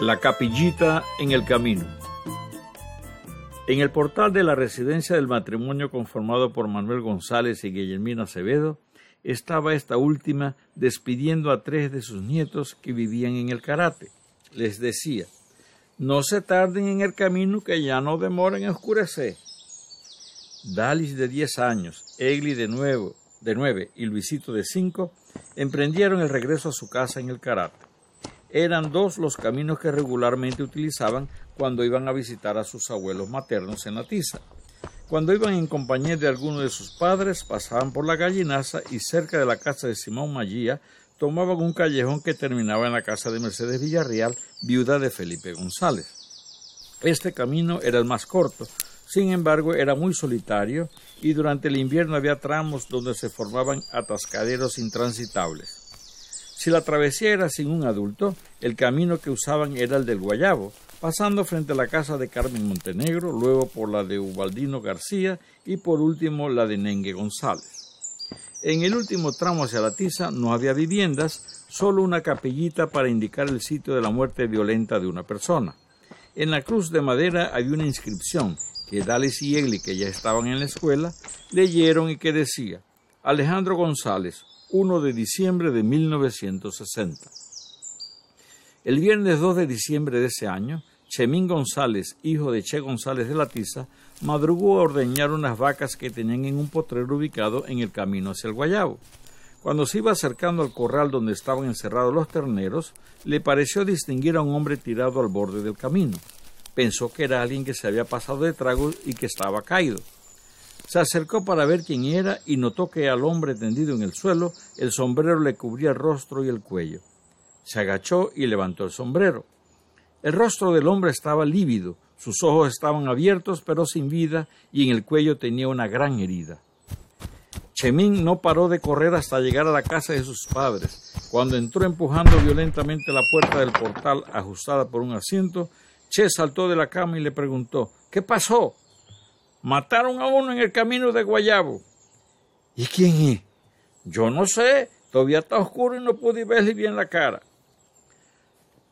La capillita en el camino. En el portal de la residencia del matrimonio conformado por Manuel González y Guillermina Acevedo, estaba esta última despidiendo a tres de sus nietos que vivían en el karate. Les decía, no se tarden en el camino que ya no demoren en oscurecer. Dalis de diez años, Egli de nuevo, de nueve y Luisito de cinco emprendieron el regreso a su casa en el karate eran dos los caminos que regularmente utilizaban cuando iban a visitar a sus abuelos maternos en la tiza. Cuando iban en compañía de alguno de sus padres, pasaban por la gallinaza y cerca de la casa de Simón Magía tomaban un callejón que terminaba en la casa de Mercedes Villarreal, viuda de Felipe González. Este camino era el más corto, sin embargo era muy solitario y durante el invierno había tramos donde se formaban atascaderos intransitables. Si la travesía era sin un adulto, el camino que usaban era el del Guayabo, pasando frente a la casa de Carmen Montenegro, luego por la de Ubaldino García y por último la de Nengue González. En el último tramo hacia la tiza no había viviendas, solo una capellita para indicar el sitio de la muerte violenta de una persona. En la cruz de madera había una inscripción que Dales y Egli, que ya estaban en la escuela, leyeron y que decía Alejandro González, 1 de diciembre de 1960. El viernes 2 de diciembre de ese año, Chemín González, hijo de Che González de la Tiza, madrugó a ordeñar unas vacas que tenían en un potrero ubicado en el camino hacia el Guayabo. Cuando se iba acercando al corral donde estaban encerrados los terneros, le pareció distinguir a un hombre tirado al borde del camino. Pensó que era alguien que se había pasado de trago y que estaba caído. Se acercó para ver quién era y notó que al hombre tendido en el suelo el sombrero le cubría el rostro y el cuello. Se agachó y levantó el sombrero. El rostro del hombre estaba lívido, sus ojos estaban abiertos pero sin vida y en el cuello tenía una gran herida. Chemín no paró de correr hasta llegar a la casa de sus padres. Cuando entró empujando violentamente la puerta del portal ajustada por un asiento, Che saltó de la cama y le preguntó ¿Qué pasó? Mataron a uno en el camino de Guayabo. ¿Y quién es? Yo no sé, todavía está oscuro y no pude verle bien la cara.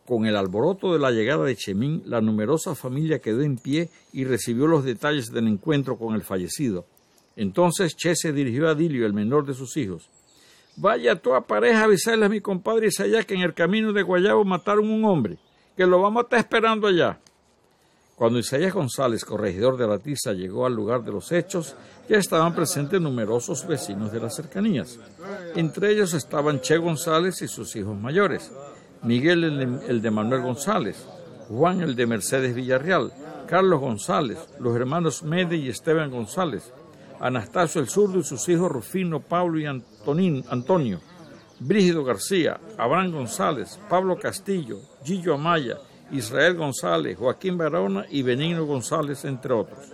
Con el alboroto de la llegada de Chemín, la numerosa familia quedó en pie y recibió los detalles del encuentro con el fallecido. Entonces Che se dirigió a Dilio, el menor de sus hijos. Vaya toda pareja a avisarle a mi compadre Isaías que en el camino de Guayabo mataron un hombre, que lo vamos a estar esperando allá. Cuando Isaías González, corregidor de la Tiza, llegó al lugar de los hechos, ya estaban presentes numerosos vecinos de las cercanías. Entre ellos estaban Che González y sus hijos mayores, Miguel el de Manuel González, Juan el de Mercedes Villarreal, Carlos González, los hermanos Mede y Esteban González, Anastasio el Zurdo y sus hijos Rufino, Pablo y Antonín, Antonio, Brígido García, Abraham González, Pablo Castillo, Gillo Amaya, Israel González, Joaquín Barona y Benigno González, entre otros.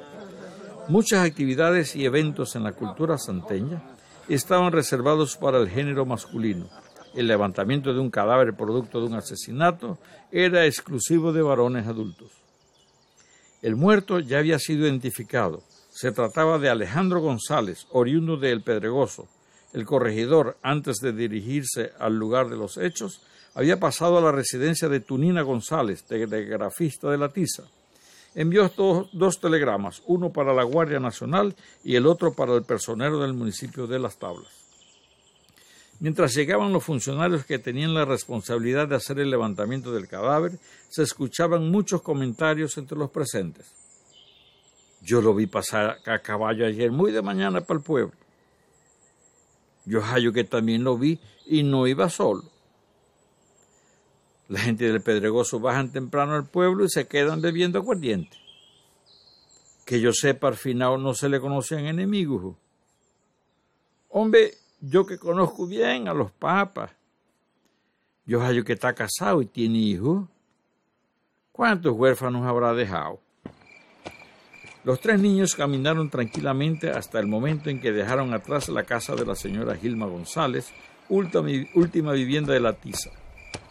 Muchas actividades y eventos en la cultura santeña estaban reservados para el género masculino. El levantamiento de un cadáver producto de un asesinato era exclusivo de varones adultos. El muerto ya había sido identificado. Se trataba de Alejandro González, oriundo de El Pedregoso. El corregidor, antes de dirigirse al lugar de los hechos, había pasado a la residencia de Tunina González, telegrafista de la Tiza. Envió dos, telegramas, uno para la Guardia Nacional y el otro para el personero del municipio de Las Tablas. Mientras llegaban los funcionarios que tenían la responsabilidad de hacer el levantamiento del cadáver, se escuchaban muchos comentarios entre los presentes. Yo lo vi pasar a caballo ayer muy de mañana para el pueblo. Yo hallo que también lo vi y no iba solo. La gente del Pedregoso bajan temprano al pueblo y se quedan bebiendo aguardiente. Que yo sepa, al final no se le conocían enemigos. Hombre, yo que conozco bien a los papas. Yo hallo que está casado y tiene hijos. ¿Cuántos huérfanos habrá dejado? Los tres niños caminaron tranquilamente hasta el momento en que dejaron atrás la casa de la señora Gilma González, última vivienda de la Tiza.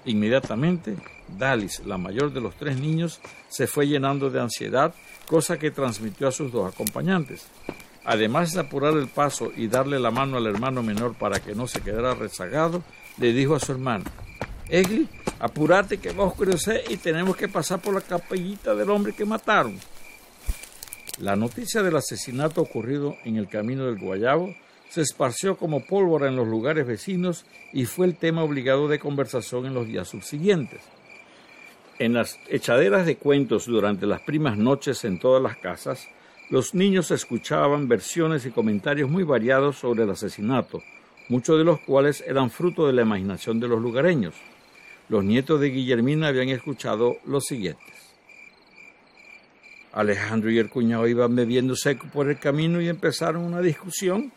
Inmediatamente, Dalis, la mayor de los tres niños, se fue llenando de ansiedad, cosa que transmitió a sus dos acompañantes. Además de apurar el paso y darle la mano al hermano menor para que no se quedara rezagado, le dijo a su hermano, Egli, Apúrate que va a oscurecer y tenemos que pasar por la capellita del hombre que mataron. La noticia del asesinato ocurrido en el camino del Guayabo se esparció como pólvora en los lugares vecinos y fue el tema obligado de conversación en los días subsiguientes. En las echaderas de cuentos durante las primas noches en todas las casas, los niños escuchaban versiones y comentarios muy variados sobre el asesinato, muchos de los cuales eran fruto de la imaginación de los lugareños. Los nietos de Guillermina habían escuchado los siguientes. Alejandro y el cuñado iban bebiendo seco por el camino y empezaron una discusión.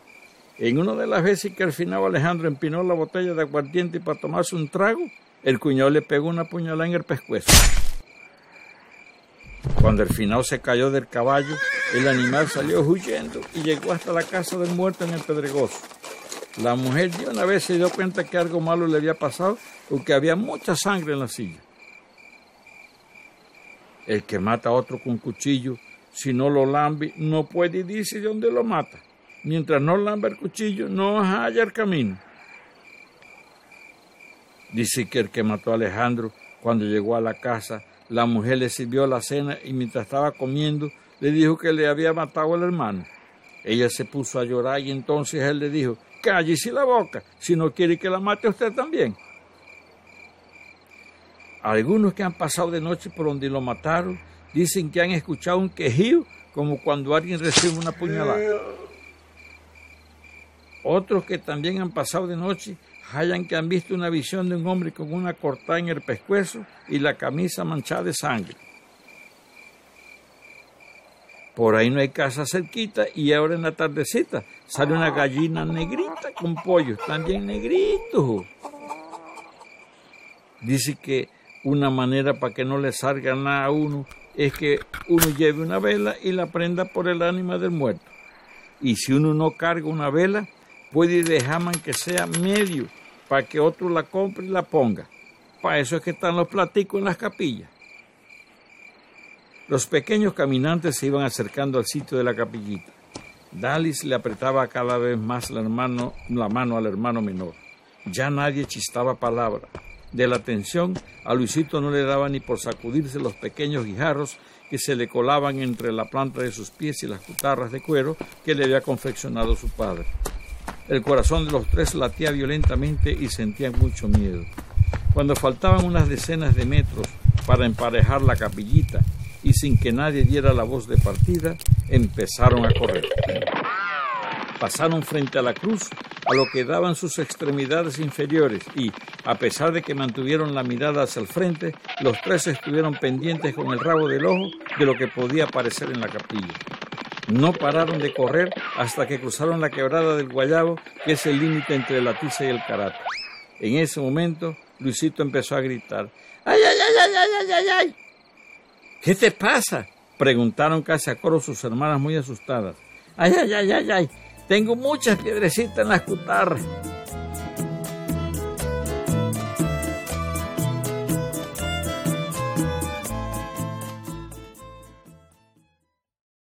En una de las veces que al final Alejandro empinó la botella de aguardiente para tomarse un trago, el cuñado le pegó una puñalada en el pescuezo. Cuando el final se cayó del caballo, el animal salió huyendo y llegó hasta la casa del muerto en el Pedregoso. La mujer de una vez se dio cuenta que algo malo le había pasado porque había mucha sangre en la silla. El que mata a otro con cuchillo, si no lo lambe, no puede decir de dónde lo mata. Mientras no lambe el cuchillo, no haya el camino. Dice que el que mató a Alejandro, cuando llegó a la casa, la mujer le sirvió la cena y mientras estaba comiendo, le dijo que le había matado al hermano. Ella se puso a llorar y entonces él le dijo, cállese la boca, si no quiere que la mate usted también. Algunos que han pasado de noche por donde lo mataron dicen que han escuchado un quejido como cuando alguien recibe una puñalada. Otros que también han pasado de noche hallan que han visto una visión de un hombre con una cortada en el pescuezo y la camisa manchada de sangre. Por ahí no hay casa cerquita y ahora en la tardecita sale una gallina negrita con pollos, también negritos. Dice que una manera para que no le salga nada a uno es que uno lleve una vela y la prenda por el ánima del muerto. Y si uno no carga una vela, puede dejar que sea medio para que otro la compre y la ponga. Para eso es que están los platicos en las capillas. Los pequeños caminantes se iban acercando al sitio de la capillita. Dalis le apretaba cada vez más la, la mano al hermano menor. Ya nadie chistaba palabra. De la tensión, a Luisito no le daba ni por sacudirse los pequeños guijarros que se le colaban entre la planta de sus pies y las cutarras de cuero que le había confeccionado su padre. El corazón de los tres latía violentamente y sentían mucho miedo. Cuando faltaban unas decenas de metros para emparejar la capillita y sin que nadie diera la voz de partida, empezaron a correr. Pasaron frente a la cruz a lo que daban sus extremidades inferiores y, a pesar de que mantuvieron la mirada hacia el frente, los tres estuvieron pendientes con el rabo del ojo de lo que podía aparecer en la capilla. No pararon de correr hasta que cruzaron la quebrada del Guayabo, que es el límite entre la Tiza y el Carato. En ese momento, Luisito empezó a gritar: ¡Ay, ay, ay, ay, ay, ay, ay! ¿Qué te pasa? preguntaron casi a coro sus hermanas muy asustadas. ¡Ay, ay, ay, ay, ay! Tengo muchas piedrecitas en las cutarras.